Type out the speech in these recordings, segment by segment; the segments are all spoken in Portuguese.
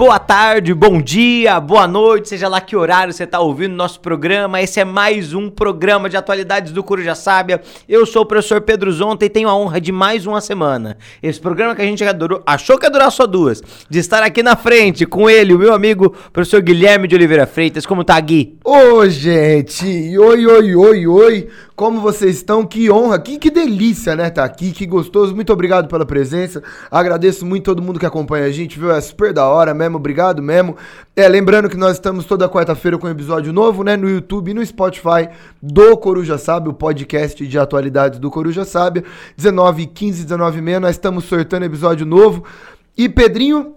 boa tarde, bom dia, boa noite, seja lá que horário você está ouvindo nosso programa. Esse é mais um programa de atualidades do Coruja Sábia. Eu sou o professor Pedro Zonta e tenho a honra de mais uma semana. Esse programa que a gente adorou, achou que ia durar só duas, de estar aqui na frente com ele, o meu amigo professor Guilherme de Oliveira Freitas. Como tá, Gui? Ô, gente! Oi, oi, oi, oi! Como vocês estão? Que honra, que, que delícia, né? Tá aqui, que gostoso. Muito obrigado pela presença. Agradeço muito todo mundo que acompanha a gente, viu? É super da hora mesmo, obrigado mesmo. É, lembrando que nós estamos toda quarta-feira com um episódio novo, né? No YouTube e no Spotify do Coruja Sabe, o podcast de atualidades do Coruja Sabe. 19 15 19 meia, nós estamos sortando episódio novo. E Pedrinho,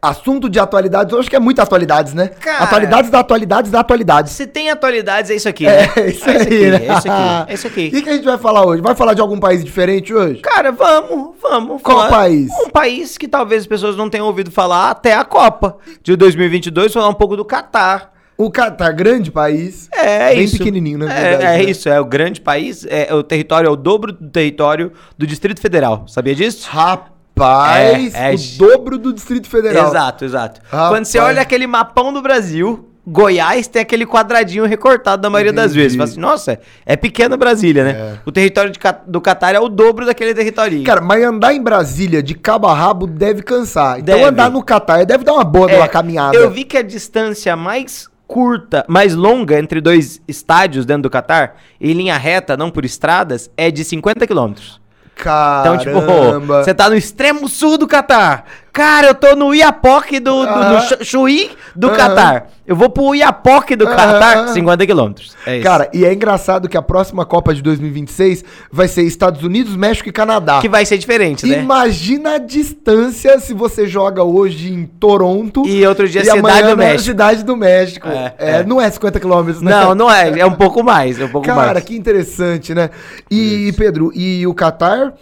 Assunto de atualidades, eu acho que é muita atualidades, né? Cara, atualidades da atualidades da atualidade. Se tem atualidades, é isso aqui, né? É isso é aí, aqui, né? é isso aqui, é isso aqui. O que, que a gente vai falar hoje? Vai falar de algum país diferente hoje? Cara, vamos, vamos. Qual falar- país? Um país que talvez as pessoas não tenham ouvido falar até a Copa de 2022, falar um pouco do Catar. O Catar, grande país. É Bem isso. pequenininho, né? É, Verdade, é né? isso, é o grande país, é, o território é o dobro do território do Distrito Federal. Sabia disso? Rapaz, É, é- o dobro do Distrito Federal. Exato, exato. Rapaz. Quando você olha aquele mapão do Brasil, Goiás tem aquele quadradinho recortado da maioria das Entendi. vezes. Você fala assim, nossa, é pequena Brasília, né? É. O território de do Catar é o dobro daquele território. Cara, mas andar em Brasília de cabo a rabo deve cansar. Então Deve. andar no Catar deve dar uma boa É, uma caminhada. Eu vi que a distância mais curta, mais longa entre dois estádios dentro do Catar, em linha reta, não por estradas, é de 50 quilômetros. Então, Caramba. tipo, você tá no extremo sul do Catar. Cara, eu tô no Iapoque do, do, Chu- Chuí do. Catar. Eu vou pro Iapoque do Aham. Catar, 50 quilômetros. É isso. Cara, e é engraçado que a próxima Copa de 2026 vai ser Estados Unidos, México e Canadá. que vai ser diferente, né? Imagina a distância se você joga hoje em Toronto E outro dia Cidade amanhã do México. Cidade do México. É, É, é. Não é 50 quilômetros, né? Não, não é. É um pouco mais. É um pouco Cara, mais. que interessante, né? E, Pedro, e o Qatar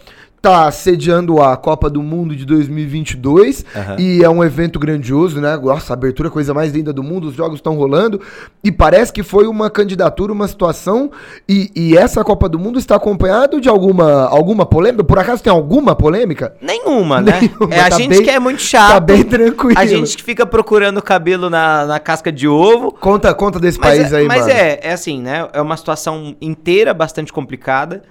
tá sediando a Copa do Mundo de 2022 Aham. e é um evento grandioso, né? Nossa, abertura é coisa mais linda do mundo, os jogos estão rolando e parece que foi uma candidatura, uma situação e, e essa Copa do Mundo está acompanhado de alguma, alguma polêmica? Por acaso tem alguma polêmica? Nenhuma, né? Nenhuma, é a tá gente bem- que é muito chato. tá bem tranquilo. A gente que fica procurando cabelo na, na casca de ovo. Conta, conta desse Mas, país é, aí, mas mano. é, é assim, né? É uma situação inteira bastante complicada.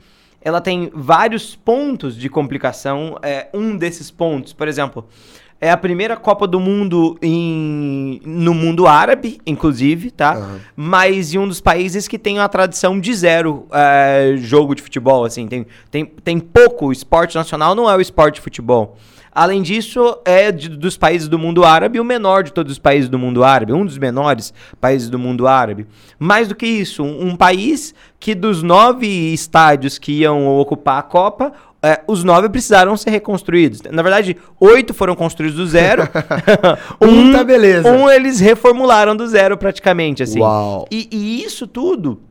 Ela tem vários pontos de complicação. É, um desses pontos, por exemplo, é a primeira Copa do Mundo em, no mundo árabe, inclusive, tá? Aham. Mas em um dos países que tem uma tradição de zero é, jogo de futebol, assim. Tem, tem, tem pouco. O esporte nacional não é o esporte de futebol. Além disso, é de- dos países do mundo árabe o menor de todos os países do mundo árabe, um dos menores países do mundo árabe. Mais do que isso, um, um país que dos nove estádios que iam ocupar a Copa, é, os nove precisaram ser reconstruídos. Na verdade, oito foram construídos do zero. Um tá beleza. Um eles reformularam do zero praticamente, assim. Uau. E, e isso tudo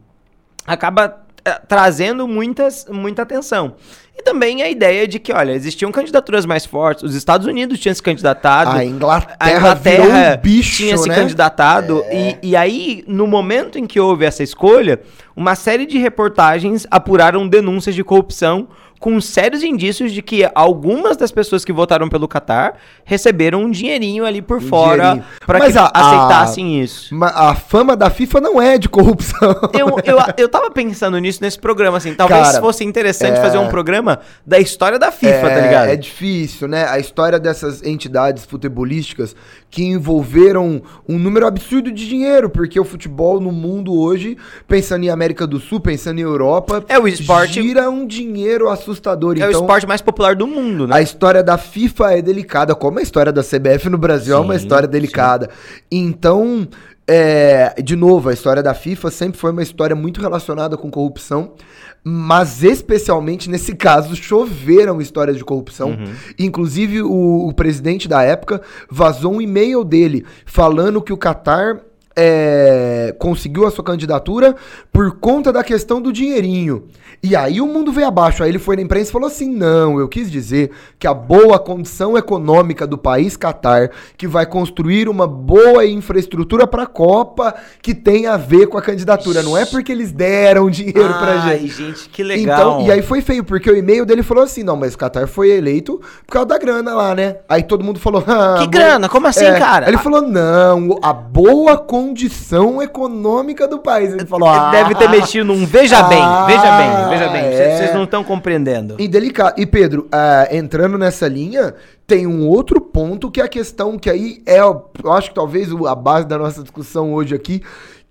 acaba eh, trazendo muitas, muita atenção. E também a ideia de que, olha, existiam candidaturas mais fortes. Os Estados Unidos tinham se candidatado. A Inglaterra, A Inglaterra virou um bicho, tinha se né? candidatado. E, e aí, no momento em que houve essa escolha, uma série de reportagens apuraram denúncias de corrupção com sérios indícios de que algumas das pessoas que votaram pelo Qatar receberam um dinheirinho ali por fora dinheirinho. para que a- a- aceitassem isso. Ma- A fama da FIFA não é de corrupção. Eu, eu, eu tava pensando nisso nesse programa, assim. Talvez Cara, fosse interessante é- fazer um programa da história da FIFA, tá ligado? É difícil, né? A história dessas entidades futebolísticas que envolveram um número absurdo de dinheiro, porque o futebol no mundo hoje, pensando em América do Sul, pensando em Europa, É o esporte- gira um dinheiro assustador. É o então, esporte mais popular do mundo, né? A história da FIFA é delicada, como a história da CBF no Brasil é uma Sim, história delicada. Então, é, de novo, a história da FIFA sempre foi uma história muito relacionada com corrupção, mas especialmente nesse caso choveram histórias de corrupção. Uhum. Inclusive, o, o presidente da época vazou um e-mail dele falando que o Qatar é, conseguiu a sua candidatura por conta da questão do dinheirinho. E aí o mundo veio abaixo. Aí ele foi na imprensa e falou assim: não, eu quis dizer que a boa condição econômica do país Catar, que vai construir uma boa infraestrutura para a Copa, que tem a ver com a candidatura. Não é porque eles deram dinheiro Ai, pra gente. gente, que legal. Então, e aí foi feio, porque o e-mail dele falou assim: não, mas o Qatar foi eleito por causa da grana lá, né? Aí todo mundo falou: ah, que grana? Como assim, é. cara? Ele falou: não, a boa condição econômica do país. Ele falou: ah, deve ter mexido num veja bem, ah, veja bem, veja bem. É. Vocês não estão compreendendo. E delicado. E Pedro, uh, entrando nessa linha, tem um outro ponto que é a questão que aí é, eu acho que talvez a base da nossa discussão hoje aqui,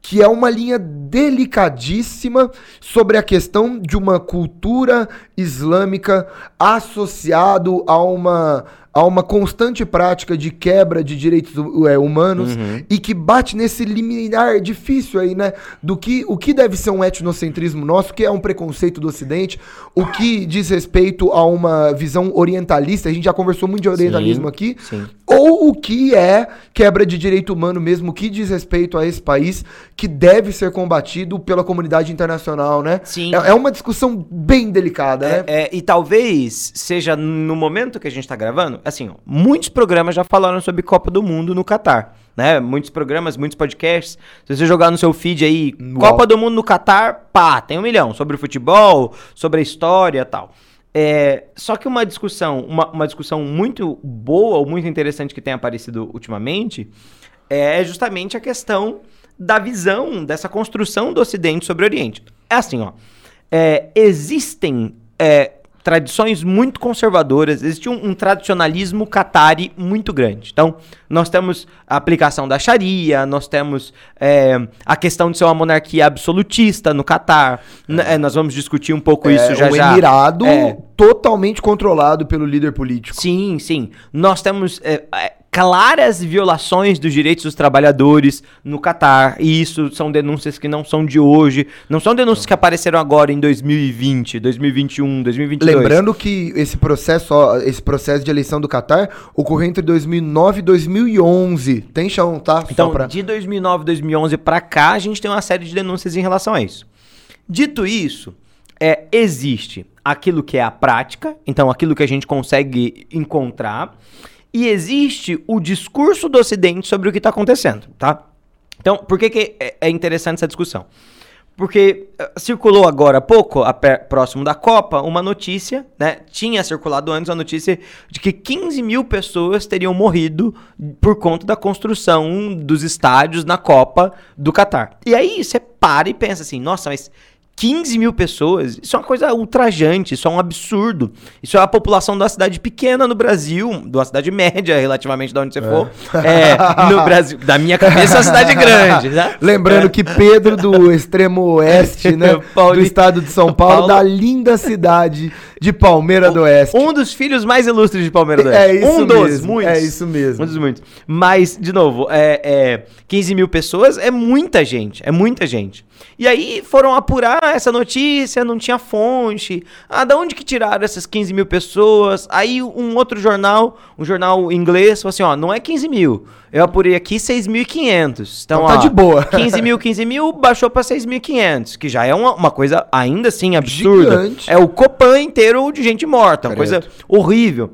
que é uma linha delicadíssima sobre a questão de uma cultura islâmica associado a uma a uma constante prática de quebra de direitos é, humanos uhum. e que bate nesse limiar difícil aí, né? Do que o que deve ser um etnocentrismo nosso, que é um preconceito do Ocidente, o que diz respeito a uma visão orientalista, a gente já conversou muito de orientalismo sim, aqui, sim. ou o que é quebra de direito humano mesmo, o que diz respeito a esse país que deve ser combatido pela comunidade internacional, né? Sim. É, é uma discussão bem delicada, é, né? É, e talvez seja no momento que a gente está gravando, assim, ó, muitos programas já falaram sobre Copa do Mundo no Catar. Né? Muitos programas, muitos podcasts. Se você jogar no seu feed aí, Uau. Copa do Mundo no Catar, pá, tem um milhão. Sobre futebol, sobre a história e tal. É, só que uma discussão, uma, uma discussão muito boa ou muito interessante que tem aparecido ultimamente é justamente a questão da visão dessa construção do Ocidente sobre o Oriente. É assim, ó. É, existem é, tradições muito conservadoras, existe um, um, tradicionalismo catari muito grande. Então, nós temos a aplicação da Sharia, nós temos é, a questão de ser uma monarquia absolutista no Catar. É. nós vamos discutir um pouco é, isso já um já. Emirado é. totalmente controlado pelo líder político. Sim, sim. Nós temos é, é, claras violações dos direitos dos trabalhadores no Catar. E isso são denúncias que não são de hoje, não são denúncias que apareceram agora em 2020, 2021, 2022. Lembrando que esse processo, ó, esse processo de eleição do Catar ocorreu entre 2009 e 2011. Tem chão, tá? Então, pra... de 2009 e 2011 para cá, a gente tem uma série de denúncias em relação a isso. Dito isso, é, existe aquilo que é a prática, então aquilo que a gente consegue encontrar, e existe o discurso do Ocidente sobre o que está acontecendo, tá? Então, por que, que é, é interessante essa discussão? Porque uh, circulou agora há pouco, próximo da Copa, uma notícia, né? Tinha circulado antes a notícia de que 15 mil pessoas teriam morrido por conta da construção dos estádios na Copa do Catar. E aí você para e pensa assim, nossa, mas 15 mil pessoas, isso é uma coisa ultrajante, isso é um absurdo. Isso é a população de uma cidade pequena no Brasil, de uma cidade média, relativamente de onde você é. for. É, no Brasil, da minha cabeça, é uma cidade grande. Né? Lembrando é. que Pedro, do extremo oeste, né, do estado de São Paulo, Paulo, da linda cidade de Palmeira do Oeste. Um dos filhos mais ilustres de Palmeira do é Oeste. É isso um dos, mesmo, muitos. É isso mesmo. Um dos muitos. Mas, de novo, é, é, 15 mil pessoas é muita gente, é muita gente. E aí foram apurar essa notícia, não tinha fonte. Ah, da onde que tiraram essas 15 mil pessoas? Aí um outro jornal, um jornal inglês, falou assim, ó, não é 15 mil. Eu apurei aqui 6.500. Então, então tá ó, de boa. 15 mil, 15 mil, baixou pra 6.500. Que já é uma, uma coisa ainda assim absurda. Gigante. É o Copan inteiro de gente morta. Uma coisa horrível.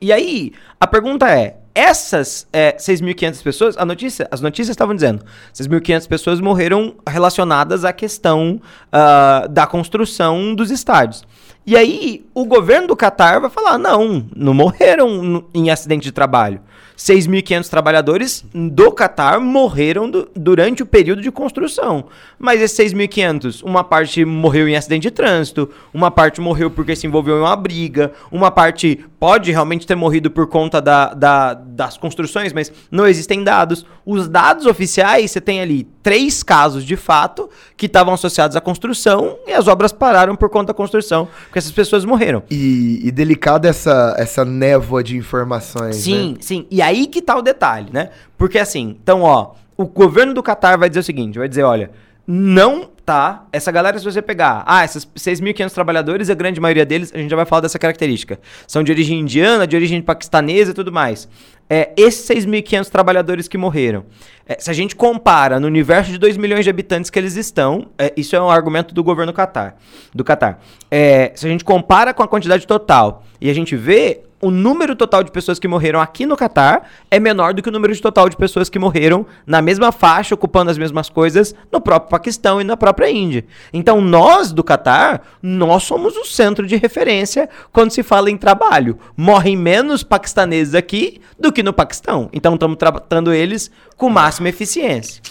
E aí, a pergunta é, essas é, 6.500 pessoas, a notícia, as notícias estavam dizendo, 6.500 pessoas morreram relacionadas à questão uh, da construção dos estádios. E aí, o governo do Catar vai falar: não, não morreram em acidente de trabalho. 6.500 trabalhadores do Catar morreram do, durante o período de construção. Mas esses 6.500, uma parte morreu em acidente de trânsito, uma parte morreu porque se envolveu em uma briga, uma parte pode realmente ter morrido por conta da, da, das construções, mas não existem dados. Os dados oficiais, você tem ali três casos de fato que estavam associados à construção e as obras pararam por conta da construção, porque essas pessoas morreram. E, e delicada essa, essa névoa de informações. Sim, né? sim. E aí que tá o detalhe, né? Porque assim, então, ó, o governo do Catar vai dizer o seguinte: vai dizer, olha, não tá. Essa galera, se você pegar, ah, esses 6.500 trabalhadores, a grande maioria deles, a gente já vai falar dessa característica. São de origem indiana, de origem paquistanesa e tudo mais. É, esses 6.500 trabalhadores que morreram, é, se a gente compara no universo de 2 milhões de habitantes que eles estão, é, isso é um argumento do governo Qatar, do Qatar. É, se a gente compara com a quantidade total e a gente vê o número total de pessoas que morreram aqui no Catar é menor do que o número de total de pessoas que morreram na mesma faixa, ocupando as mesmas coisas no próprio Paquistão e na própria Índia. Então, nós do Catar, nós somos o centro de referência quando se fala em trabalho. Morrem menos paquistaneses aqui do que no Paquistão. Então, estamos tratando eles com máxima eficiência.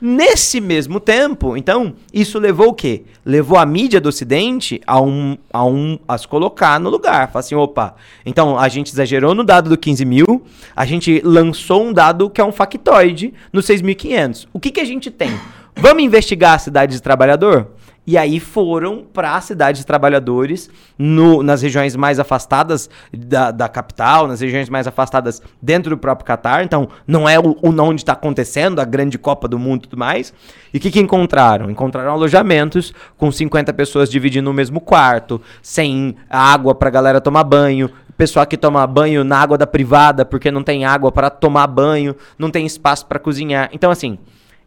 Nesse mesmo tempo, então, isso levou o quê? Levou a mídia do Ocidente a um, a um a se colocar no lugar. Fala assim, opa, então a gente exagerou no dado do 15 mil, a gente lançou um dado que é um factoide no 6.500. O que, que a gente tem? Vamos investigar a cidade de trabalhador? E aí foram para as cidades de trabalhadores, no, nas regiões mais afastadas da, da, capital, nas regiões mais afastadas dentro do próprio Catar. Então, não é o, o onde está acontecendo a grande Copa do Mundo e tudo mais. E o que, que encontraram? Encontraram alojamentos com 50 pessoas dividindo o mesmo quarto, sem água para a galera tomar banho, pessoal que toma banho na água da privada porque não tem água para tomar banho, não tem espaço para cozinhar. Então, assim,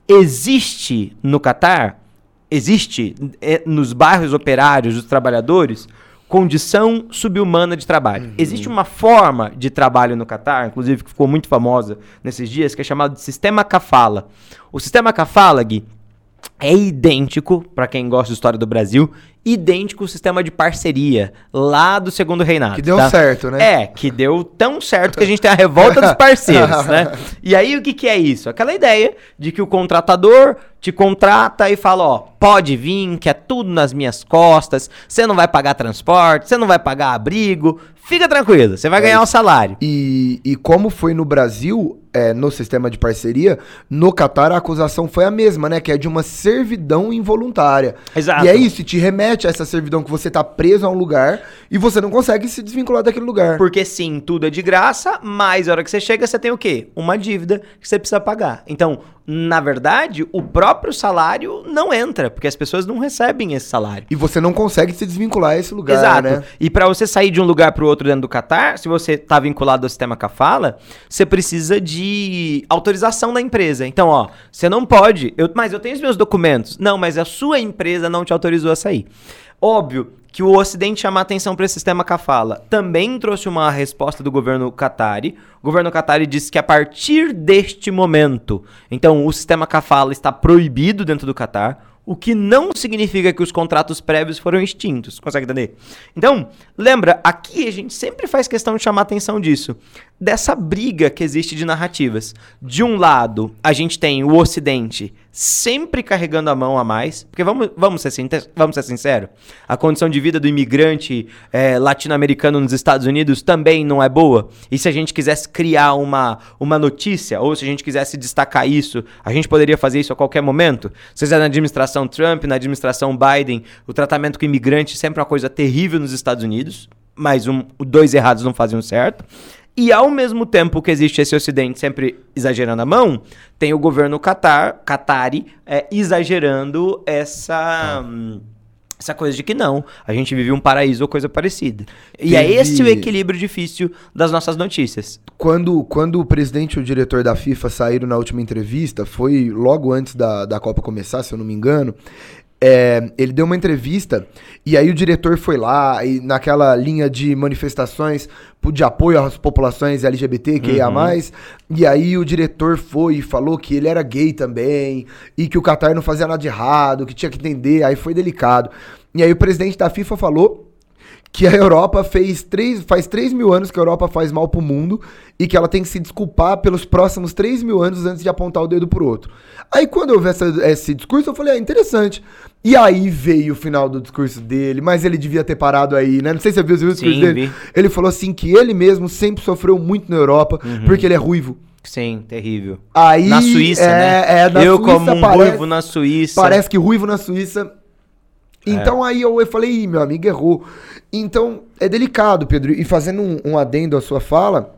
existe no Catar existe é, nos bairros operários dos trabalhadores condição subhumana de trabalho. Uhum. Existe uma forma de trabalho no Catar, inclusive que ficou muito famosa nesses dias, que é chamado de sistema Kafala. O sistema Kafala, Gui, é idêntico, para quem gosta de história do Brasil, idêntico ao sistema de parceria lá do segundo reinado. Que deu tá? certo, né? É, que deu tão certo que a gente tem a revolta dos parceiros, né? E aí o que, que é isso? Aquela ideia de que o contratador te contrata e fala, ó, pode vir, que é tudo nas minhas costas, você não vai pagar transporte, você não vai pagar abrigo, fica tranquilo, você vai é ganhar o um salário. E, e como foi no Brasil, é, no sistema de parceria, no Catar a acusação foi a mesma, né? Que é de uma servidão involuntária. Exato. E é isso, te remete a essa servidão que você tá preso a um lugar e você não consegue se desvincular daquele lugar. Porque sim, tudo é de graça, mas a hora que você chega, você tem o quê? Uma dívida que você precisa pagar. Então, na verdade, o próprio salário não entra, porque as pessoas não recebem esse salário. E você não consegue se desvincular desse lugar, Exato. né? E para você sair de um lugar para o outro dentro do Qatar, se você está vinculado ao sistema Kafala, você precisa de autorização da empresa. Então, ó, você não pode, eu, mas eu tenho os meus documentos. Não, mas a sua empresa não te autorizou a sair. Óbvio que o Ocidente chama atenção para esse sistema Kafala. Também trouxe uma resposta do governo Qatari. O governo Qatari disse que a partir deste momento, então o sistema Kafala está proibido dentro do Qatar o que não significa que os contratos prévios foram extintos. Consegue entender? Então, lembra, aqui a gente sempre faz questão de chamar atenção disso. Dessa briga que existe de narrativas. De um lado, a gente tem o Ocidente sempre carregando a mão a mais. Porque vamos, vamos, ser, vamos ser sinceros, a condição de vida do imigrante é, latino-americano nos Estados Unidos também não é boa. E se a gente quisesse criar uma, uma notícia, ou se a gente quisesse destacar isso, a gente poderia fazer isso a qualquer momento. Seja na administração Trump, na administração Biden, o tratamento com imigrante sempre é uma coisa terrível nos Estados Unidos. Mas um, dois errados não faziam certo. E ao mesmo tempo que existe esse Ocidente sempre exagerando a mão, tem o governo Qatar, Qatari, é, exagerando essa. Hum, essa coisa de que não, a gente vive um paraíso ou coisa parecida. E é esse o equilíbrio difícil das nossas notícias. Quando, quando o presidente e o diretor da FIFA saíram na última entrevista, foi logo antes da, da Copa começar, se eu não me engano, é, ele deu uma entrevista e aí o diretor foi lá e naquela linha de manifestações de apoio às populações LGBT que ia mais e aí o diretor foi e falou que ele era gay também e que o Qatar não fazia nada de errado, que tinha que entender, aí foi delicado. E aí o presidente da FIFA falou que a Europa fez três, faz 3 mil anos que a Europa faz mal pro mundo e que ela tem que se desculpar pelos próximos 3 mil anos antes de apontar o dedo pro outro. Aí quando eu vi essa, esse discurso, eu falei, ah, interessante. E aí veio o final do discurso dele, mas ele devia ter parado aí, né? Não sei se você viu, viu o discurso Sim, dele. Vi. Ele falou assim que ele mesmo sempre sofreu muito na Europa, uhum. porque ele é ruivo. Sim, terrível. Aí, na Suíça, é, né? É, na eu Suíça como um parece, ruivo na Suíça. Parece que ruivo na Suíça. Então é. aí eu, eu falei, Ih, meu amigo errou. Então é delicado, Pedro. E fazendo um, um adendo à sua fala,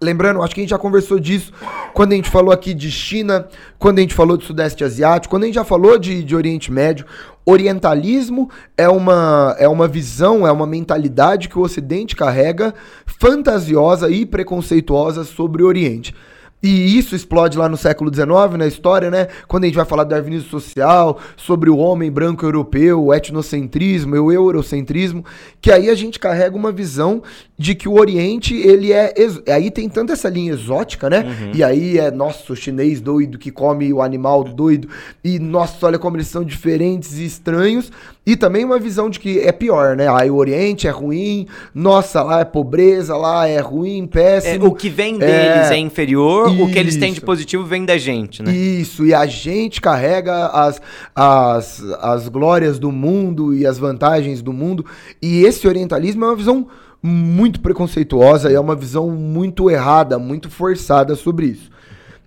Lembrando, acho que a gente já conversou disso quando a gente falou aqui de China, quando a gente falou do Sudeste Asiático, quando a gente já falou de, de Oriente Médio. Orientalismo é uma, é uma visão, é uma mentalidade que o Ocidente carrega, fantasiosa e preconceituosa sobre o Oriente. E isso explode lá no século XIX, na história, né? Quando a gente vai falar do darwinismo social, sobre o homem branco europeu, o etnocentrismo, o eurocentrismo, que aí a gente carrega uma visão de que o Oriente, ele é. Aí tem tanto essa linha exótica, né? Uhum. E aí é, nossa, o chinês doido que come o animal doido. E, nossa, olha como eles são diferentes e estranhos. E também uma visão de que é pior, né? Aí o Oriente é ruim, nossa, lá é pobreza, lá é ruim, péssimo. É, o que vem deles é, é inferior isso. o que eles têm de positivo vem da gente, né? Isso, e a gente carrega as, as, as glórias do mundo e as vantagens do mundo. E esse orientalismo é uma visão muito preconceituosa e é uma visão muito errada, muito forçada sobre isso.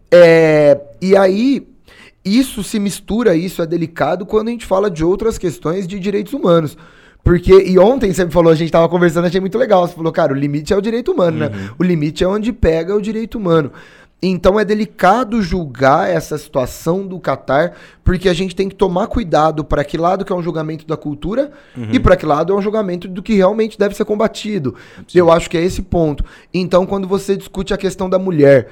É, e aí, isso se mistura, isso é delicado quando a gente fala de outras questões de direitos humanos. Porque, e ontem você me falou, a gente tava conversando, achei muito legal. Você falou, cara, o limite é o direito humano, né? uhum. né? O limite é onde pega o direito humano. Então é delicado julgar essa situação do Catar, porque a gente tem que tomar cuidado para que lado que é um julgamento da cultura uhum. e para que lado é um julgamento do que realmente deve ser combatido. Sim. Eu acho que é esse ponto. Então, quando você discute a questão da mulher,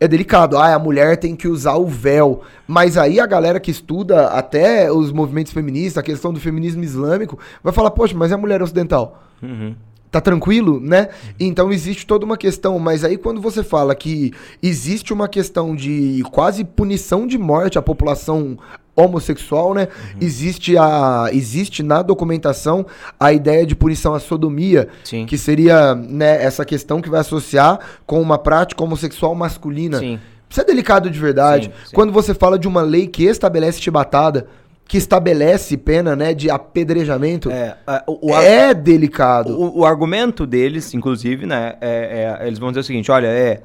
é delicado. Ah, a mulher tem que usar o véu. Mas aí a galera que estuda até os movimentos feministas, a questão do feminismo islâmico, vai falar, poxa, mas é a mulher ocidental. Uhum tá tranquilo, né? Então existe toda uma questão, mas aí quando você fala que existe uma questão de quase punição de morte à população homossexual, né? Uhum. Existe a existe na documentação a ideia de punição à sodomia, Sim. que seria, né, essa questão que vai associar com uma prática homossexual masculina. Sim. Isso é delicado de verdade. Sim, sim. Quando você fala de uma lei que estabelece chibatada, que estabelece pena, né, de apedrejamento, é, o, o, é delicado. O, o, argumento deles, inclusive, né, é, é, eles vão dizer o seguinte, olha, é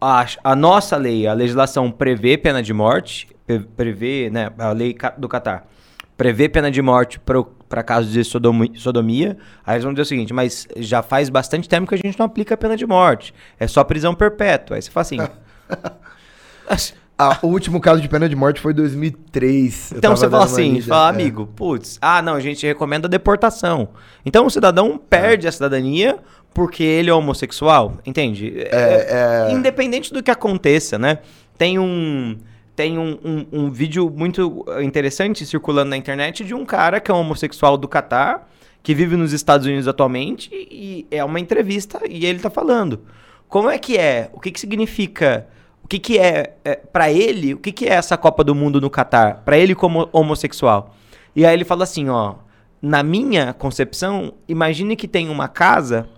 a, a, nossa lei, a legislação prevê pena de morte, prevê, né, a lei do Catar, prevê pena de morte para casos de sodomia, sodomia, aí eles vão dizer o seguinte, mas já faz bastante tempo que a gente não aplica pena de morte, é só prisão perpétua. Aí você fala assim... A, o último caso de pena de morte foi em 2003. Então você fala assim, fala, é. amigo, putz, ah, não, a gente recomenda a deportação. Então o cidadão perde é. a cidadania porque ele é homossexual, entende? É, é... Independente do que aconteça, né? Tem um tem um, um, um, vídeo muito interessante circulando na internet de um cara que é um homossexual do Catar, que vive nos Estados Unidos atualmente, e é uma entrevista e ele tá falando. Como é que é? O que, que significa que, que é, é para ele, o que, que é essa Copa do Mundo no Catar? Para ele como homossexual. E aí ele fala assim, ó, na minha concepção, imagine que tem uma casa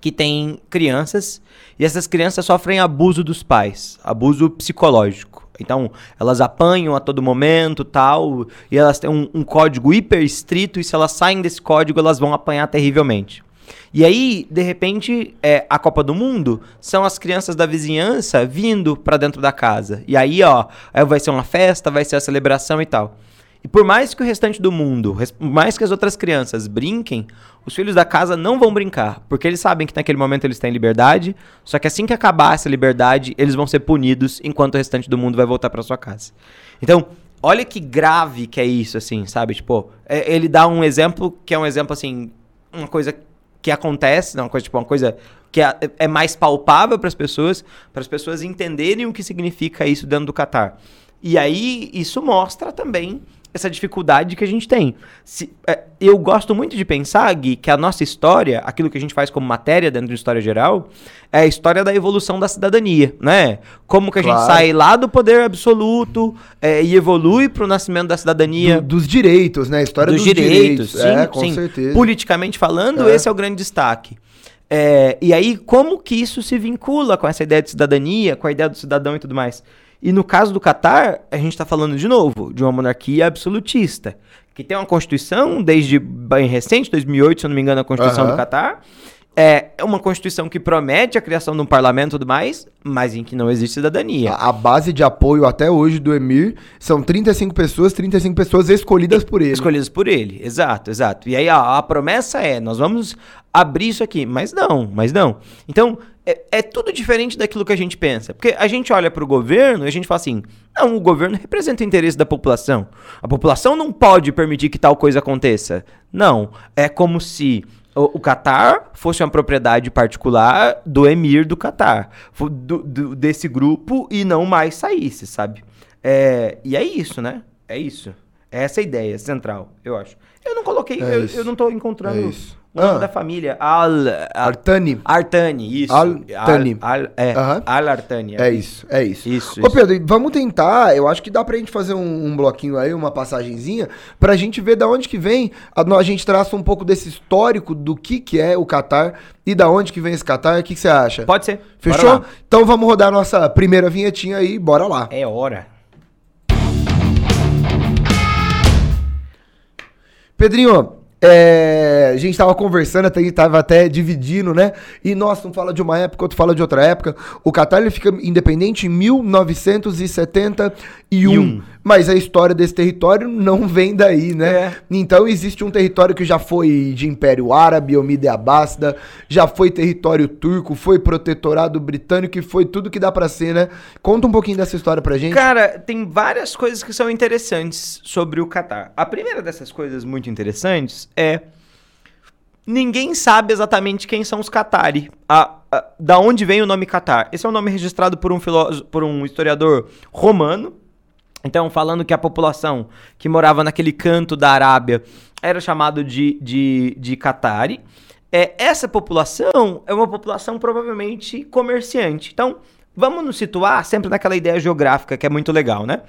que tem crianças e essas crianças sofrem abuso dos pais, abuso psicológico. Então, elas apanham a todo momento, tal, e elas têm um, um código hiper estrito e se elas saem desse código, elas vão apanhar terrivelmente. E aí, de repente, é, a Copa do Mundo são as crianças da vizinhança vindo para dentro da casa. E aí, ó, aí vai ser uma festa, vai ser a celebração e tal. E por mais que o restante do mundo, por mais que as outras crianças brinquem, os filhos da casa não vão brincar, porque eles sabem que naquele momento eles têm liberdade, só que assim que acabar essa liberdade, eles vão ser punidos enquanto o restante do mundo vai voltar para sua casa. Então, olha que grave que é isso, assim, sabe? Tipo, é, ele dá um exemplo que é um exemplo, assim, uma coisa que acontece, não, uma coisa, tipo, uma coisa que é, é mais palpável para as pessoas, para as pessoas entenderem o que significa isso dentro do Catar. E aí isso mostra também essa dificuldade que a gente tem. Se, é, eu gosto muito de pensar, Gui, que a nossa história, aquilo que a gente faz como matéria dentro de história geral, é a história da evolução da cidadania, né? Como que a claro. gente sai lá do poder absoluto é, e evolui para o nascimento da cidadania. Do, dos direitos, né? A história dos, dos direitos. direitos. Sim, é, com sim. certeza. Politicamente falando, é. esse é o grande destaque. É, e aí, como que isso se vincula com essa ideia de cidadania, com a ideia do cidadão e tudo mais? E no caso do Catar, a gente está falando de novo de uma monarquia absolutista, que tem uma constituição desde bem recente, 2008, se eu não me engano, a constituição uhum. do Catar, é uma Constituição que promete a criação de um parlamento e tudo mais, mas em que não existe cidadania. A, a base de apoio até hoje do Emir são 35 pessoas, 35 pessoas escolhidas por ele. Escolhidas por ele, exato, exato. E aí a, a promessa é, nós vamos abrir isso aqui, mas não, mas não. Então, é, é tudo diferente daquilo que a gente pensa. Porque a gente olha para o governo e a gente fala assim, não, o governo representa o interesse da população. A população não pode permitir que tal coisa aconteça. Não, é como se o, o Qatar fosse uma propriedade particular do emir do Qatar, do, do, desse grupo e não mais saísse, sabe? É, e é isso, né? É isso. É essa a ideia central, eu acho. Eu não coloquei, É eu, eu não tô encontrando É isso. O nome Ah. da família. Al, Artani. Artani, isso. Al-Thani. Al, Al- é, Aham. Al-Artani. É isso, é isso. Isso, Ô isso. Pedro, vamos tentar, eu acho que dá pra gente fazer um, um bloquinho aí, uma passagenzinha, pra gente ver da onde que vem, a, a gente traça um pouco desse histórico do que que é o Qatar e da onde que vem esse Qatar, o que que você acha? Pode ser. Fechou? Então vamos rodar a nossa primeira vinhetinha aí, bora lá. É hora. Pedrinho, é, a gente tava conversando, até, tava até dividindo, né? E nossa, um fala de uma época, outro fala de outra época. O Qatar ele fica independente em 1971. Um. Mas a história desse território não vem daí, né? É. Então existe um território que já foi de Império Árabe, Omida e Abássida, já foi território turco, foi protetorado britânico e foi tudo que dá pra ser, né? Conta um pouquinho dessa história pra gente. Cara, tem várias coisas que são interessantes sobre o Catar. A primeira dessas coisas muito interessantes é. Ninguém sabe exatamente quem são os Qatari. A, a- da onde vem o nome Catar? Esse é um nome registrado por um, filósofo, por um historiador romano. Então, falando que a população que morava naquele canto da Arábia era chamado de, de, de Qatari. É, essa população é uma população provavelmente comerciante. Então, vamos nos situar sempre naquela ideia geográfica que é muito legal, né?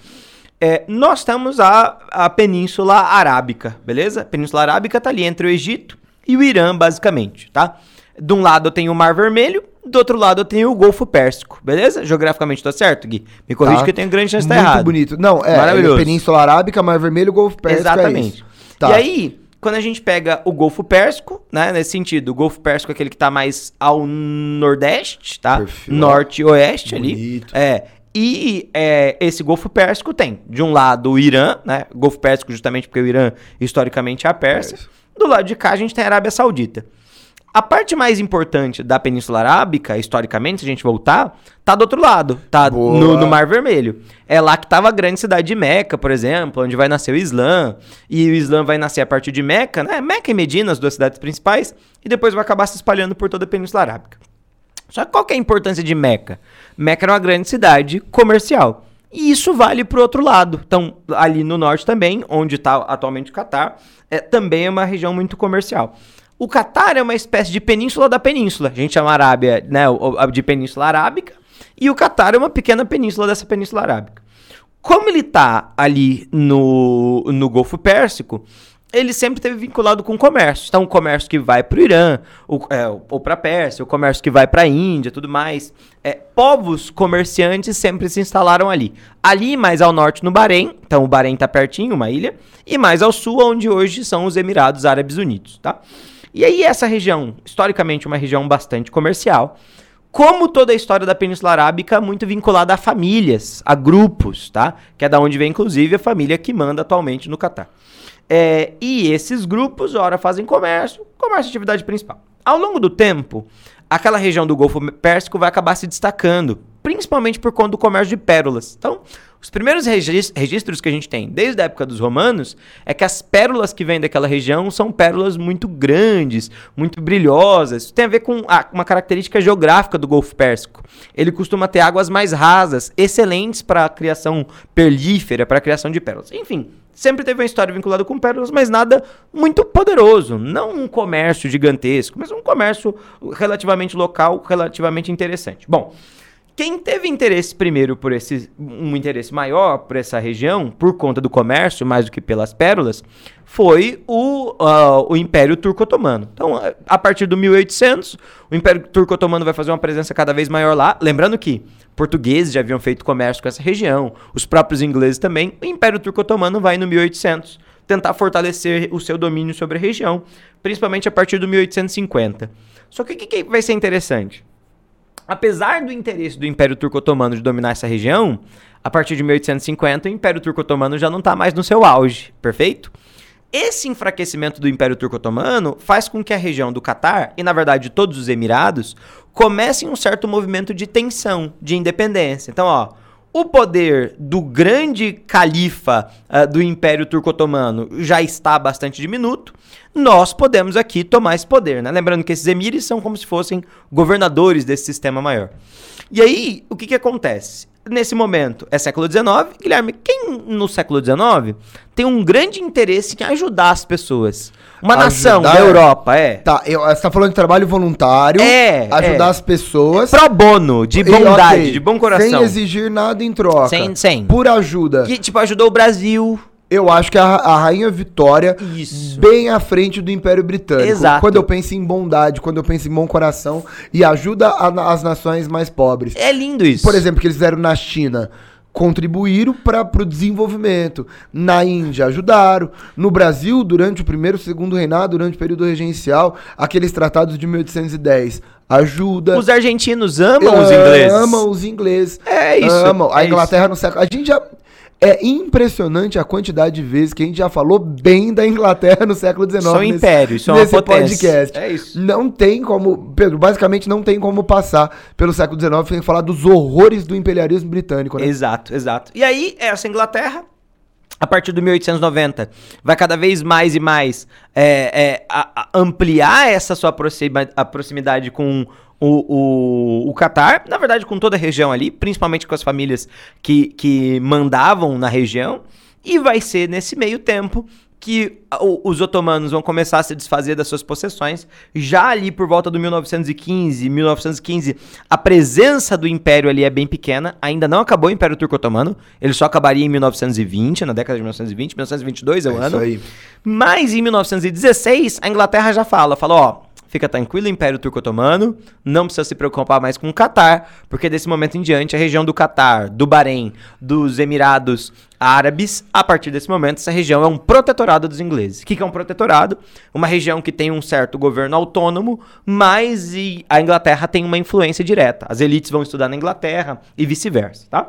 É, nós estamos a, a Península Arábica, beleza? A Península Arábica tá ali entre o Egito e o Irã, basicamente, tá? De um lado eu tenho o Mar Vermelho, do outro lado eu tenho o Golfo Pérsico, beleza? Geograficamente tá certo, Gui? Me corrige Tá. que eu tenho grande chance de Muito estar errado. bonito. Não, é, Maravilhoso. é Península Arábica, Mar Vermelho, Golfo Pérsico, é Exatamente. isso. Tá. E aí, quando a gente pega o Golfo Pérsico, né? Nesse sentido, o Golfo Pérsico é aquele que tá mais ao nordeste, tá? Perfil. Norte e oeste ali. Bonito. É. E é, esse Golfo Pérsico tem, de um lado, o Irã, né? Golfo Pérsico justamente porque o Irã, historicamente, é a Pérsia. Pérsia. Do lado de cá, a gente tem a Arábia Saudita. A parte mais importante da Península Arábica, historicamente, se a gente voltar, tá do outro lado, tá no, no Mar Vermelho. É lá que tava a grande cidade de Meca, por exemplo, onde vai nascer o Islã. E o Islã vai nascer a partir de Meca, né? Meca e Medina, as duas cidades principais, e depois vai acabar se espalhando por toda a Península Arábica. Só que qual que é a importância de Meca? Meca era uma grande cidade comercial. E isso vale para o outro lado. Então, ali no norte também, onde está atualmente o Catar, é, também é uma região muito comercial. O Catar é uma espécie de península da península. A gente chama a Arábia né, de Península Arábica. E o Catar é uma pequena península dessa Península Arábica. Como ele tá ali no, no Golfo Pérsico, ele sempre esteve vinculado com o comércio. Então, o comércio que vai para o Irã, ou, é, ou para a Pérsia, o comércio que vai para a Índia, tudo mais. É, povos comerciantes sempre se instalaram ali. Ali, mais ao norte, no Bahrein. Então, o Bahrein está pertinho, uma ilha. E mais ao sul, onde hoje são os Emirados Árabes Unidos, tá? E aí, essa região, historicamente, uma região bastante comercial. Como toda a história da Península Arábica, muito vinculada a famílias, a grupos, tá? Que é da onde vem, inclusive, a família que manda atualmente no Catar. É, e esses grupos, ora, fazem comércio, comércio é atividade principal. Ao longo do tempo, aquela região do Golfo Pérsico vai acabar se destacando, principalmente por conta do comércio de pérolas. Então, os primeiros regis- registros que a gente tem desde a época dos romanos é que as pérolas que vêm daquela região são pérolas muito grandes, muito brilhosas. Isso tem a ver com a- uma característica geográfica do Golfo Pérsico. Ele costuma ter águas mais rasas, excelentes para a criação perlífera, para a criação de pérolas. Enfim, sempre teve uma história vinculada com pérolas, mas nada muito poderoso. Não um comércio gigantesco, mas um comércio relativamente local, relativamente interessante. Bom, quem teve interesse primeiro por esse um interesse maior por essa região, por conta do comércio, mais do que pelas pérolas, foi o, ah, o Império Turco-Otomano. Então, a- partir do 1800, o Império Turco-Otomano vai fazer uma presença cada vez maior lá. Lembrando que portugueses já haviam feito comércio com essa região, os próprios ingleses também. O Império Turco-Otomano vai no 1800 tentar fortalecer o seu domínio sobre a região, principalmente a partir do 1850. Só que o que, que vai ser interessante? Apesar do interesse do Império Turco-Otomano de dominar essa região, a partir de 1850 o Império Turco-Otomano já não está mais no seu auge, perfeito? Esse enfraquecimento do Império Turco-Otomano faz com que a região do Catar, e na verdade todos os Emirados, comecem um certo movimento de tensão, de independência. Então, ó, o poder do grande califa uh, do Império Turco-Otomano já está bastante diminuto. Nós podemos aqui tomar esse poder, né? Lembrando que esses emires são como se fossem governadores desse sistema maior. E aí, o que, que acontece? Nesse momento é século XIX. Guilherme, quem no século XIX tem um grande interesse em ajudar as pessoas? Uma ajudar, nação da Europa, é. Tá, eu, você tá falando de trabalho voluntário. É. Ajudar é. as pessoas. É pro bono, de bondade, e, okay, de bom coração. Sem exigir nada em troca. Sem, sem. Por ajuda. Que, tipo, ajudou o Brasil. Eu acho que a, a Rainha Vitória, Isso. bem à frente do Império Britânico. Exato. Quando eu penso em bondade, quando eu penso em bom coração e ajuda a, as nações mais pobres. É lindo isso. Por exemplo, que eles fizeram na China contribuíram para o desenvolvimento. Na Índia, ajudaram. No Brasil, durante o primeiro e segundo reinado, durante o período regencial, aqueles tratados de 1810 ajuda. Os argentinos amam os ingleses. Amam os ingleses. É isso. Amam. É a Inglaterra isso. no século. A gente já. É impressionante a quantidade de vezes que a gente já falou bem da Inglaterra no século XIX. São nesse, impérios, são nesse podcast. É isso. Não tem como, Pedro, basicamente não tem como passar pelo século XIX sem falar dos horrores do imperialismo britânico, né? Exato, exato. E aí, essa Inglaterra, a partir do 1890, vai cada vez mais e mais é, é, a, a ampliar essa sua proximidade com o, o, o Qatar, na verdade com toda a região ali, principalmente com as famílias que, que mandavam na região, e vai ser nesse meio tempo que os otomanos vão começar a se desfazer das suas possessões. Já ali por volta do 1915, 1915, a presença do império ali é bem pequena. Ainda não acabou o Império Turco-Otomano. Ele só acabaria em 1920, na década de 1920, 1922 é o é ano. Isso aí. Mas em 1916, a Inglaterra já fala, fala, ó, Fica tranquilo, Império Turco-Otomano, não precisa se preocupar mais com o Catar, porque desse momento em diante a região do Catar, do Bahrein, dos Emirados Árabes, a partir desse momento essa região é um protetorado dos ingleses. O que é um protetorado? Uma região que tem um certo governo autônomo, mas a Inglaterra tem uma influência direta. As elites vão estudar na Inglaterra e vice-versa, tá?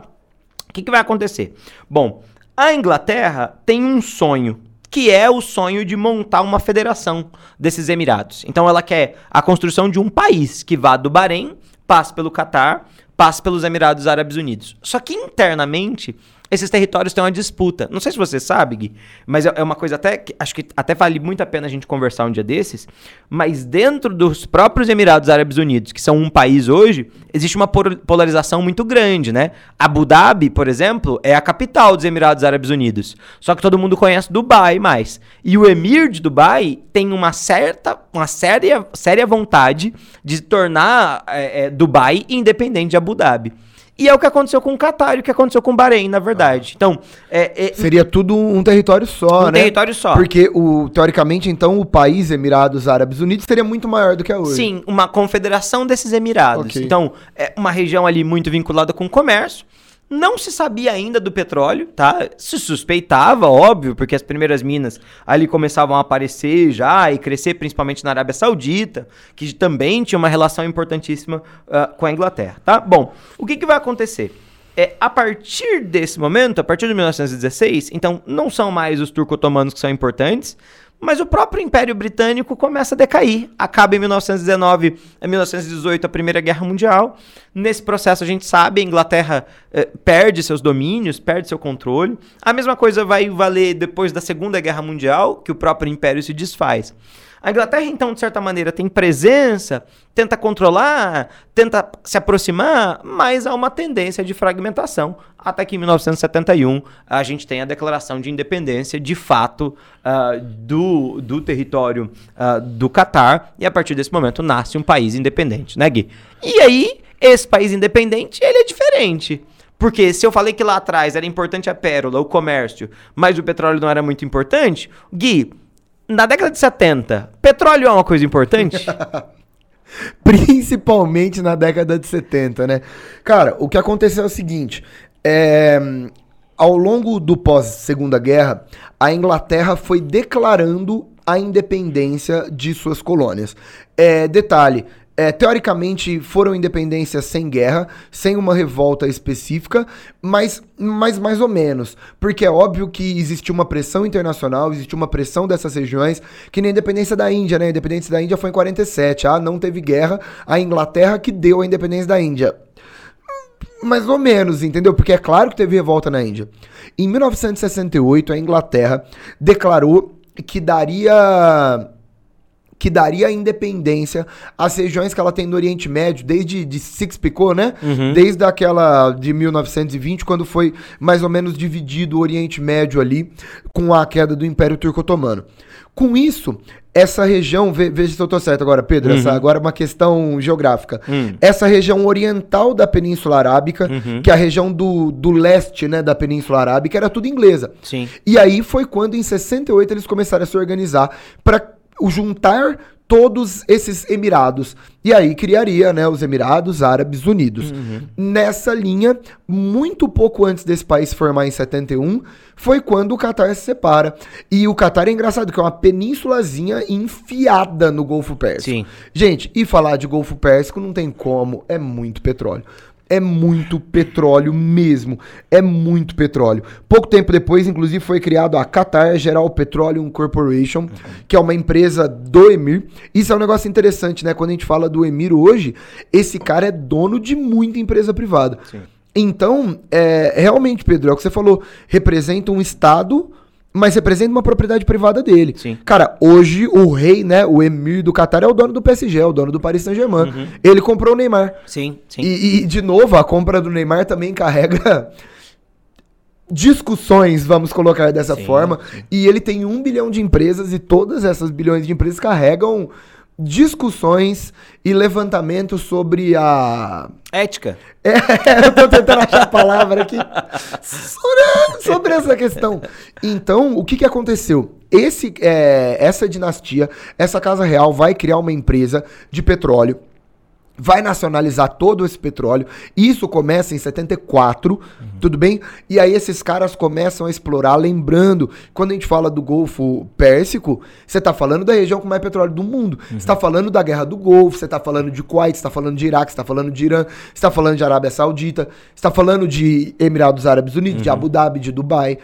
O que, que vai acontecer? Bom, a Inglaterra tem um sonho que é o sonho de montar uma federação desses Emirados. Então ela quer a construção de um país que vá do Bahrein, passe pelo Catar, passe pelos Emirados Árabes Unidos. Só que internamente esses territórios têm uma disputa. Não sei se você sabe, Gui, mas é, é uma coisa até que acho que até vale muito a pena a gente conversar um dia desses. Mas dentro dos próprios Emirados Árabes Unidos, que são um país hoje, existe uma polarização muito grande, né? Abu Dhabi, por exemplo, é a capital dos Emirados Árabes Unidos. Só que todo mundo conhece Dubai mais. E o emir de Dubai tem uma certa, uma séria, séria vontade de tornar é, é, Dubai independente de Abu Dhabi. E é o que aconteceu com o Qatar e o que aconteceu com o Bahrein, na verdade. Então, é, é, seria tudo um território só, um né? território só. Porque o teoricamente, então, o país Emirados Árabes Unidos seria muito maior do que é hoje. Sim, uma confederação desses Emirados. Okay. Então, é uma região ali muito vinculada com o comércio. Não se sabia ainda do petróleo, tá? Se suspeitava, óbvio, porque as primeiras minas ali começavam a aparecer já e crescer, principalmente na Arábia Saudita, que também tinha uma relação importantíssima uh, com a Inglaterra, tá? Bom, o que, que vai acontecer? É, a partir desse momento, a partir de 1916, então não são mais os turco-otomanos que são importantes, mas o próprio Império Britânico começa a decair. Acaba em 1919, em 1918 a Primeira Guerra Mundial. Nesse processo a gente sabe, a Inglaterra eh, perde seus domínios, perde seu controle. A mesma coisa vai valer depois da Segunda Guerra Mundial, que o próprio império se desfaz. A Inglaterra, então, de certa maneira, tem presença, tenta controlar, tenta se aproximar, mas há uma tendência de fragmentação. Até que em 1971 a gente tem a declaração de independência de fato uh, do, do território uh, do Catar, e a partir desse momento nasce um país independente, né, Gui? E aí, esse país independente, ele é diferente. Porque se eu falei que lá atrás era importante a pérola, o comércio, mas o petróleo não era muito importante, Gui, na década de 70, petróleo é uma coisa importante? Principalmente na década de 70, né? Cara, o que aconteceu é o seguinte: é, ao longo do pós-segunda guerra, a Inglaterra foi declarando a independência de suas colônias. É, detalhe, é, teoricamente foram independências sem guerra, sem uma revolta específica, mas, mas mais ou menos. Porque é óbvio que existiu uma pressão internacional, existiu uma pressão dessas regiões, que nem a independência da Índia, né? A independência da Índia foi em 47. Ah, não teve guerra, a Inglaterra que deu a independência da Índia. Mais ou menos, entendeu? Porque é claro que teve revolta na Índia. Em 1968, a Inglaterra declarou que daria que daria independência às regiões que ela tem no Oriente Médio, desde de Six-Picot, né? Uhum. Desde aquela de 1920, quando foi mais ou menos dividido o Oriente Médio ali, com a queda do Império Turco-Otomano. Com isso, essa região, ve- veja se eu tô certo agora, Pedro, essa Uhum. agora é uma questão geográfica. Hum. Essa região oriental da Península Arábica, Uhum. que é a região do, do leste, né, da Península Arábica, era tudo inglesa. Sim. E aí foi quando, em 68, eles começaram a se organizar para juntar todos esses Emirados. E aí criaria né, os Emirados Árabes Unidos. Nessa linha, muito pouco antes desse país se formar em 71, foi quando o Catar se separa. E o Catar é engraçado, que é uma penínsulazinha enfiada no Golfo Pérsico. Sim. Gente, e falar de Golfo Pérsico não tem como, é muito petróleo. É muito petróleo mesmo. É muito petróleo. Pouco tempo depois, inclusive, foi criado a Qatar Geral Petroleum Corporation, que é uma empresa do Emir. Isso é um negócio interessante, né? Quando a gente fala do Emir hoje, esse cara é dono de muita empresa privada. Sim. Então, é, realmente, Pedro, é o que você falou, representa um Estado, mas representa uma propriedade privada dele. Sim. Cara, hoje o rei, né, o emir do Qatar é o dono do PSG, é o dono do Paris Saint-Germain. Ele comprou o Neymar. Sim, sim. E, e, de novo, a compra do Neymar também carrega discussões, vamos colocar dessa Sim, forma. E ele tem um bilhão de empresas e todas essas bilhões de empresas carregam discussões e levantamentos sobre a Ética. é, eu tô tentando achar a palavra aqui. Sobre- Sobre essa questão. Então, o que que aconteceu? Esse, é, essa dinastia, essa casa real vai criar uma empresa de petróleo. Vai nacionalizar todo esse petróleo. Isso começa em 74, tudo bem? E aí esses caras começam a explorar. Lembrando, quando a gente fala do Golfo Pérsico, você tá falando da região com mais petróleo do mundo. Você tá falando da Guerra do Golfo, você tá falando de Kuwait, você tá falando de Iraque, você tá falando de Irã, você tá falando de Arábia Saudita, você tá falando de Emirados Árabes Unidos, de Abu Dhabi, de Dubai.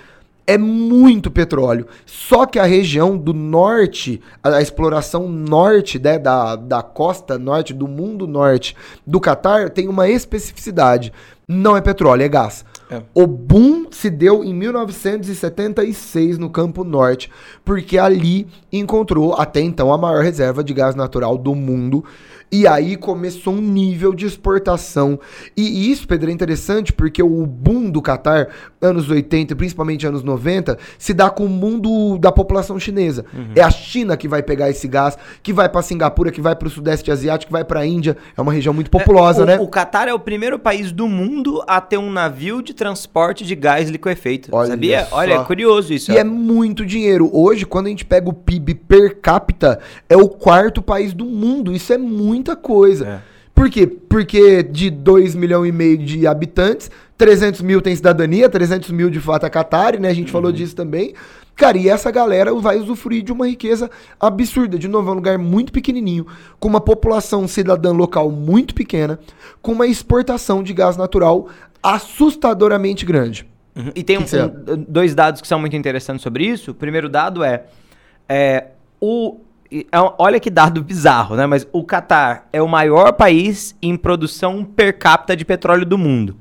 É muito petróleo. Só que a região do norte, a, exploração norte né, da, da costa norte, do mundo norte do Catar, tem uma especificidade. Não é petróleo, é gás. É. O boom se deu em 1976 no Campo Norte, porque ali encontrou até então a maior reserva de gás natural do mundo. E aí começou um nível de exportação. E isso, Pedro, é interessante porque o boom do Catar, anos 80 e principalmente anos 90, se dá com o mundo da população chinesa. É a China que vai pegar esse gás, que vai para Singapura, que vai para o Sudeste Asiático, que vai para a Índia. É uma região muito populosa, o, né? O Catar é o primeiro país do mundo a ter um navio de transporte de gás liquefeito. Olha sabia? só. Olha, é curioso isso. E é muito dinheiro. Hoje, quando a gente pega o PIB per capita, é o quarto país do mundo. Isso é muita coisa. É. Por quê? Porque de 2 milhões e meio de habitantes, 300 mil tem cidadania, 300 mil de fato é Qatar, né? A gente falou disso também. Cara, e essa galera vai usufruir de uma riqueza absurda. De novo, é um lugar muito pequenininho, com uma população cidadã local muito pequena, com uma exportação de gás natural assustadoramente grande. Uhum. E tem um- um- dois dados que são muito interessantes sobre isso. O primeiro dado é, é, o olha que dado bizarro, né? Mas o Catar é o maior país em produção per capita de petróleo do mundo.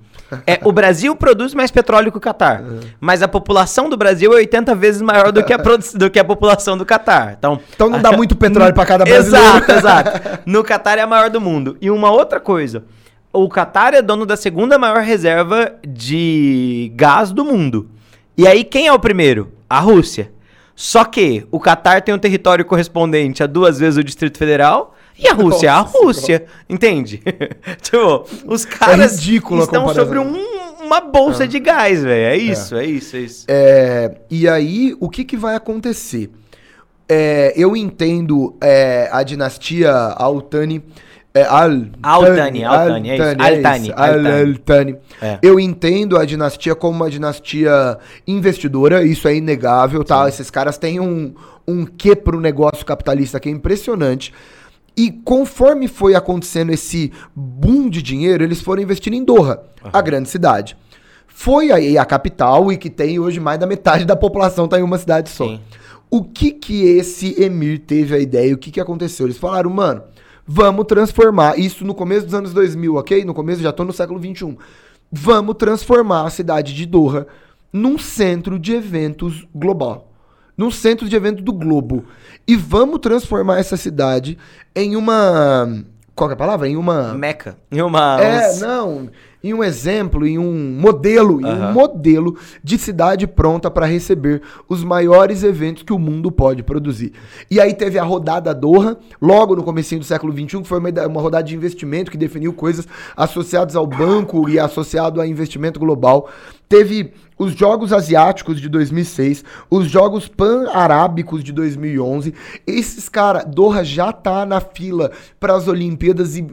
É, o Brasil produz mais petróleo que o Catar, mas a população do Brasil é 80 vezes maior do que a, do que a população do Catar. Então, Então não dá muito petróleo pra cada brasileiro. Exato, exato. No Catar é a maior do mundo. E uma outra coisa, o Catar é dono da segunda maior reserva de gás do mundo. E aí quem é o primeiro? A Rússia. Só que o Catar tem um território correspondente a duas vezes o Distrito Federal e a Rússia é a Nossa Rússia, entende? tipo, os caras ridículo a estão sobre um- uma bolsa de gás, velho. É isso, é. isso, é isso. É, e aí, o que, que vai acontecer? É, eu entendo é, a dinastia Altani É Al Altani, Altani, é isso. Altani, Al- Altani. É. Eu entendo a dinastia como uma dinastia investidora, isso é inegável, tá? Esses caras têm um, um quê pro negócio capitalista que é impressionante. E conforme foi acontecendo esse boom de dinheiro, eles foram investindo em Doha, a grande cidade. Foi aí a capital e que tem hoje mais da metade da população tá em uma cidade só. Sim. O que que esse emir teve a ideia? O que que aconteceu? Eles falaram, mano, vamos transformar isso no começo dos anos 2000, ok? No começo, já tô no século 21. Vamos transformar a cidade de Doha num centro de eventos global. Num centro de eventos do globo. E vamos transformar essa cidade em uma... Qual é a palavra? Em uma... Meca. E uma. É, uns- não, em um exemplo, em um modelo, em um modelo de cidade pronta para receber os maiores eventos que o mundo pode produzir. E aí teve a rodada Doha, logo no comecinho do século XXI, que foi uma, uma rodada de investimento que definiu coisas associadas ao banco e associado a investimento global. Teve os Jogos Asiáticos de 2006, os Jogos Pan-Arábicos de 2011. Esses cara, Doha já tá na fila para as Olimpíadas e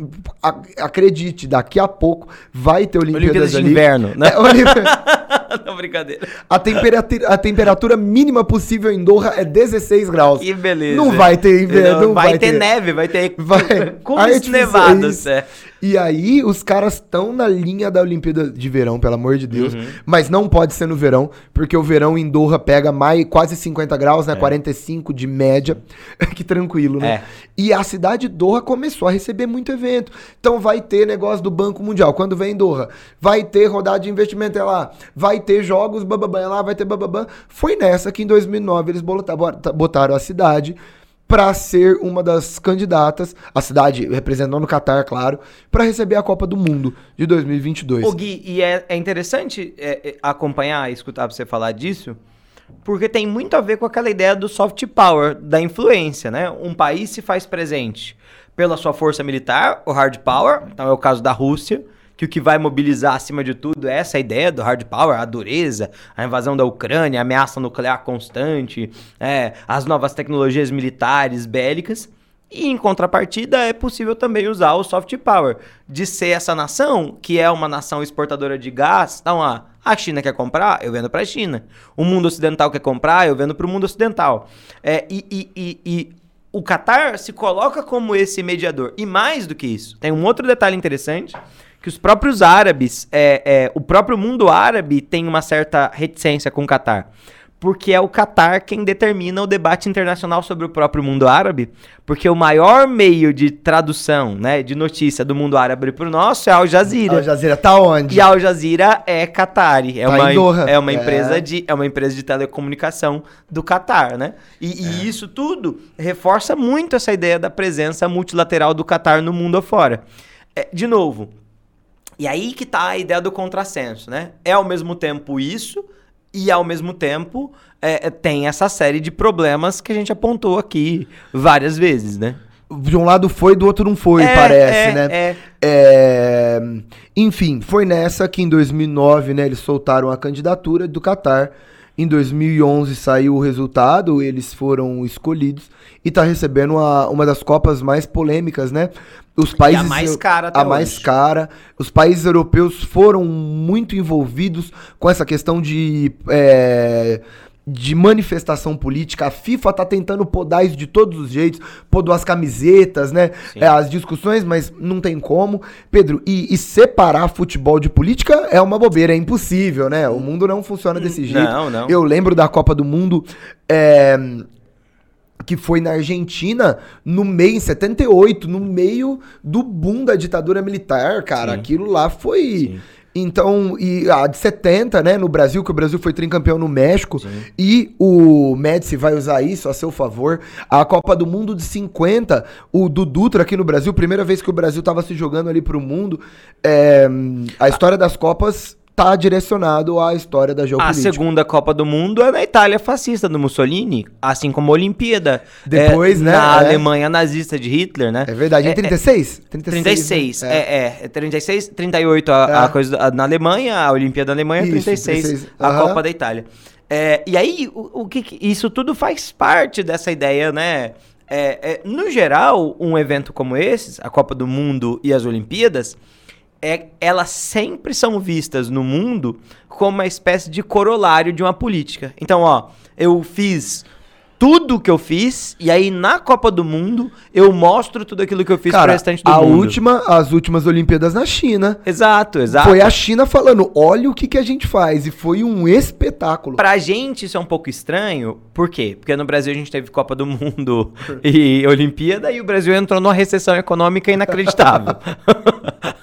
a- acredite, daqui a pouco vai ter Olimpíadas, Olimpíadas de ali. inverno, né? É, Olimpí- Não, brincadeira. a, temperatura, a temperatura mínima possível em Doha é 16 graus. Que beleza. Não vai ter inverno, não vai, vai ter, ter. neve, vai ter Vai. cumes Artificiais. nevados. É. E aí, os caras estão na linha da Olimpíada de verão, pelo amor de Deus. Uhum. Mas não pode ser no verão, porque o verão em Doha pega mais quase 50 graus, né? 45 de média. que tranquilo, né? É. E a cidade de Doha começou a receber muito evento. Então vai ter negócio do Banco Mundial. Quando vem em Doha, vai ter rodada de investimento é lá, vai ter jogos bababã é lá, vai ter bababã. Foi nessa que em 2009 eles bota- bota- botaram a cidade para ser uma das candidatas, a cidade representando o Catar, claro, para receber a Copa do Mundo de 2022. Ô Gui, e é, é interessante é, é, acompanhar escutar você falar disso, porque tem muito a ver com aquela ideia do soft power, da influência, né? Um país se faz presente pela sua força militar, o hard power, então é o caso da Rússia, que o que vai mobilizar acima de tudo é essa ideia do hard power, a dureza, a invasão da Ucrânia, a ameaça nuclear constante, é, as novas tecnologias militares, bélicas. E em contrapartida, é possível também usar o soft power de ser essa nação, que é uma nação exportadora de gás. Então, ah, a China quer comprar, eu vendo para a China. O mundo ocidental quer comprar, eu vendo para o mundo ocidental. É, e, e- e- e o Qatar se coloca como esse mediador. E mais do que isso, tem um outro detalhe interessante, que os próprios árabes, é, é, o próprio mundo árabe tem uma certa reticência com o Qatar. Porque é o Qatar quem determina o debate internacional sobre o próprio mundo árabe, porque o maior meio de tradução, né, de notícia do mundo árabe para o nosso é Al Jazeera. Al Jazeera tá onde? E a Al Jazeera é Qatari, é, Tá uma, é uma É. empresa de é uma empresa de telecomunicação do Qatar, né? E, É. e isso tudo reforça muito essa ideia da presença multilateral do Qatar no mundo afora. É, de novo, e aí que tá a ideia do contrassenso, né? É ao mesmo tempo isso e ao mesmo tempo é, é, tem essa série de problemas que a gente apontou aqui várias vezes, né? De um lado foi, do outro não foi, É, parece, é, né? é. É, Enfim, foi nessa que em 2009, né, eles soltaram a candidatura do Qatar. Em 2011 saiu o resultado, eles foram escolhidos e tá recebendo a- uma das copas mais polêmicas, né? Os países mais cara até a mais hoje. cara. Os países europeus foram muito envolvidos com essa questão de é, de manifestação política. A FIFA tá tentando podar isso de todos os jeitos, podou as camisetas, né? É, as discussões, mas não tem como. Pedro, e, e separar futebol de política é uma bobeira, é impossível, né? O mundo não funciona desse jeito. Não, não. Eu lembro da Copa do Mundo. é, que foi na Argentina no meio, em 78, no meio do boom da ditadura militar, cara. Sim. Aquilo lá foi. Sim. Então, e a de 70, né, no Brasil, que o Brasil foi tricampeão no México, Sim. e o Médici vai usar isso a seu favor. A Copa do Mundo de 50, o do Dutra aqui no Brasil, primeira vez que o Brasil tava se jogando ali pro mundo. é, a história das Copas tá direcionado à história da A geopolítica. segunda Copa do Mundo é na Itália fascista do Mussolini, assim como a Olimpíada. Depois, é, né, Na é. Alemanha nazista de Hitler, né? É verdade, em É, 36? 36, né? é, é, é 36, 38 a, a É. coisa a- na Alemanha, a Olimpíada da Alemanha, Isso, 36 36, a aham. Copa da Itália. É, e aí, o, o que, que- isso tudo faz parte dessa ideia, né, é, é, no geral, um evento como esse, a Copa do Mundo e as Olimpíadas, é, elas sempre são vistas no mundo como uma espécie de corolário de uma política. Então, ó, eu fiz tudo que eu fiz e aí na Copa do Mundo eu mostro tudo aquilo que eu fiz Cara, pro restante do a mundo. última, as últimas Olimpíadas na China. Exato, exato. Foi a China falando, olha o que, que a gente faz. E foi um espetáculo. Pra gente isso é um pouco estranho, por quê? Porque no Brasil a gente teve Copa do Mundo e Olimpíada e o Brasil entrou numa recessão econômica inacreditável.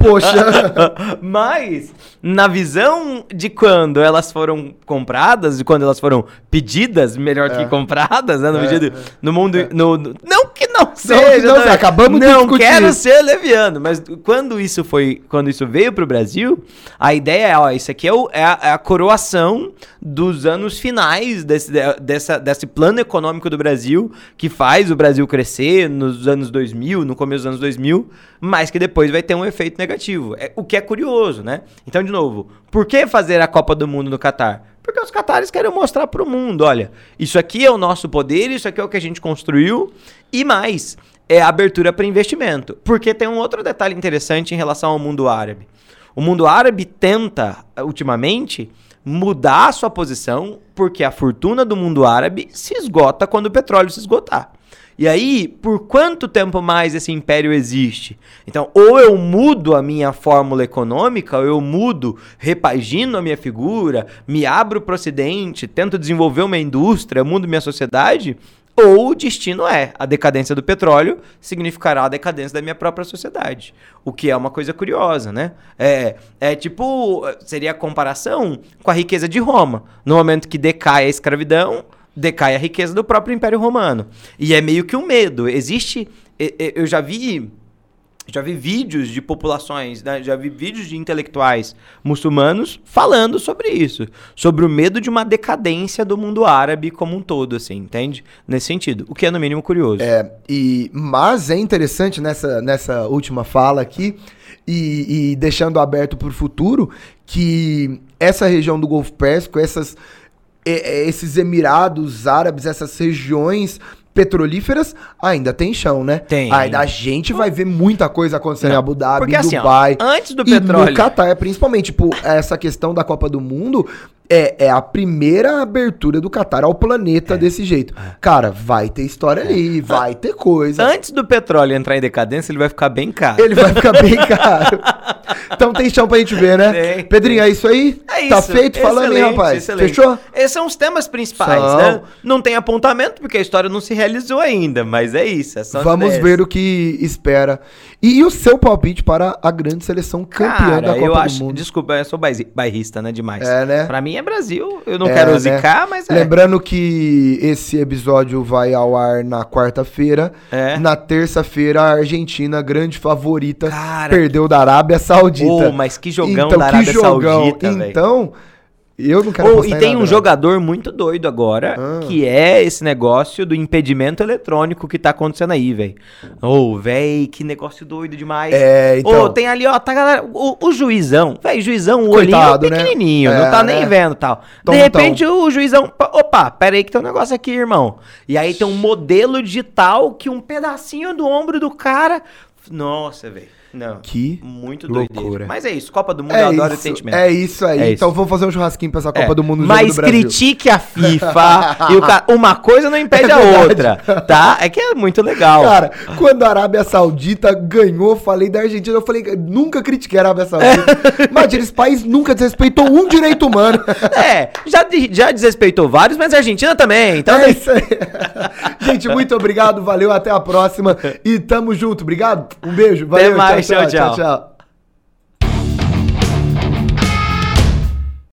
Poxa, Mas, na visão de quando elas foram compradas, de quando elas foram pedidas, melhor que compradas, né? No, É, sentido- no mundo. No, no- não que não seja, não né? seja, acabamos de Não discutir quero ser leviano, mas quando isso foi. Quando isso veio pro Brasil, a ideia é, ó, isso aqui é, o- é a, é a coroação dos anos finais desse, de- dessa, desse plano econômico do Brasil, que faz o Brasil crescer nos anos 2000, no começo dos anos 2000, mas que depois vai ter um efeito negativo. É, o que é curioso, né? Então, de novo, por que fazer a Copa do Mundo no Catar? Porque os catares querem mostrar pro mundo, olha, isso aqui é o nosso poder, isso aqui é o que a gente construiu, e mais, é abertura para investimento. Porque tem um outro detalhe interessante em relação ao mundo árabe. O mundo árabe tenta, ultimamente, mudar a sua posição, porque a fortuna do mundo árabe se esgota quando o petróleo se esgotar. E aí, por quanto tempo mais esse império existe? Então, ou eu mudo a minha fórmula econômica, ou eu mudo, repagino a minha figura, me abro para o ocidente, tento desenvolver uma indústria, mudo minha sociedade, ou o destino é a decadência do petróleo significará a decadência da minha própria sociedade. O que é uma coisa curiosa, né? É, é tipo, seria a comparação com a riqueza de Roma. No momento que decai a escravidão, decai a riqueza do próprio Império Romano. E é meio que um medo. Existe. Eu já vi. Já vi vídeos de populações, né? já vi vídeos de intelectuais muçulmanos falando sobre isso, sobre o medo de uma decadência do mundo árabe como um todo, assim, entende? Nesse sentido, o que é no mínimo curioso. É, e, mas é interessante nessa, nessa última fala aqui, e, e deixando aberto para o futuro, que essa região do Golfo Pérsico, essas, esses Emirados Árabes, essas regiões petrolíferas, ainda tem chão, né? Tem. Ainda a gente vai ver muita coisa acontecendo em Abu Dhabi, Porque em assim, ó, Dubai. antes do e petróleo- no Catar, principalmente, tipo, essa questão da Copa do Mundo é, é a primeira abertura do Catar ao planeta desse jeito. Cara, vai ter história ali, vai ter coisa. Antes do petróleo entrar em decadência, ele vai ficar bem caro. Ele vai ficar bem caro. Então tem chão pra gente ver, né? Tem, Pedrinho, é isso aí? É Tá isso. feito? Falando, Excelente, rapaz? excelente. Fechou? Esses são os temas principais, São. né? Não tem apontamento, porque a história não se realizou ainda, mas é isso. é Vamos ideias. ver o que espera. E, o seu palpite para a grande seleção campeã Cara, da Copa eu do acho. Mundo? Desculpa, eu sou bairri- bairrista, né? Demais. É, né? Pra mim é Brasil. Eu não É, quero né? zicar, mas é. Lembrando que esse episódio vai ao ar na quarta-feira. É. Na terça-feira, a Argentina, grande favorita, Cara, perdeu da Arábia Saudita. Ô, mas que jogão da Arábia Saudita, velho. Então, eu não quero Oh, apostar e em tem um jogador muito doido agora, Ah. que é esse negócio do impedimento eletrônico que tá acontecendo aí, velho. Ô, velho, que negócio doido demais. É, então. Ô, tem ali, ó, tá galera, o, o juizão, velho, juizão, o Coitado, olhinho né? pequenininho, É, não tá nem né? vendo tal. Tom, de repente o juizão, pa- opa, pera aí que tem um negócio aqui, irmão. E aí tem um modelo digital que um pedacinho do ombro do cara, nossa, velho. Não. Que muito loucura. Mas é isso, Copa do Mundo, É eu adoro isso, sentimento. é isso aí. É então isso. vamos fazer um churrasquinho pra essa Copa É, do Mundo no Mas do critique a FIFA e uma coisa não impede É a outra, tá? É que é muito legal. Cara, quando a Arábia Saudita ganhou, falei da Argentina, eu falei, nunca critiquei a Arábia Saudita. Imagina, esse país nunca desrespeitou um direito humano. É, já, já desrespeitou vários, mas a Argentina também. Então, É isso aí. Gente, muito obrigado, valeu, até a próxima. E tamo junto, obrigado. Um beijo, valeu, tchau, so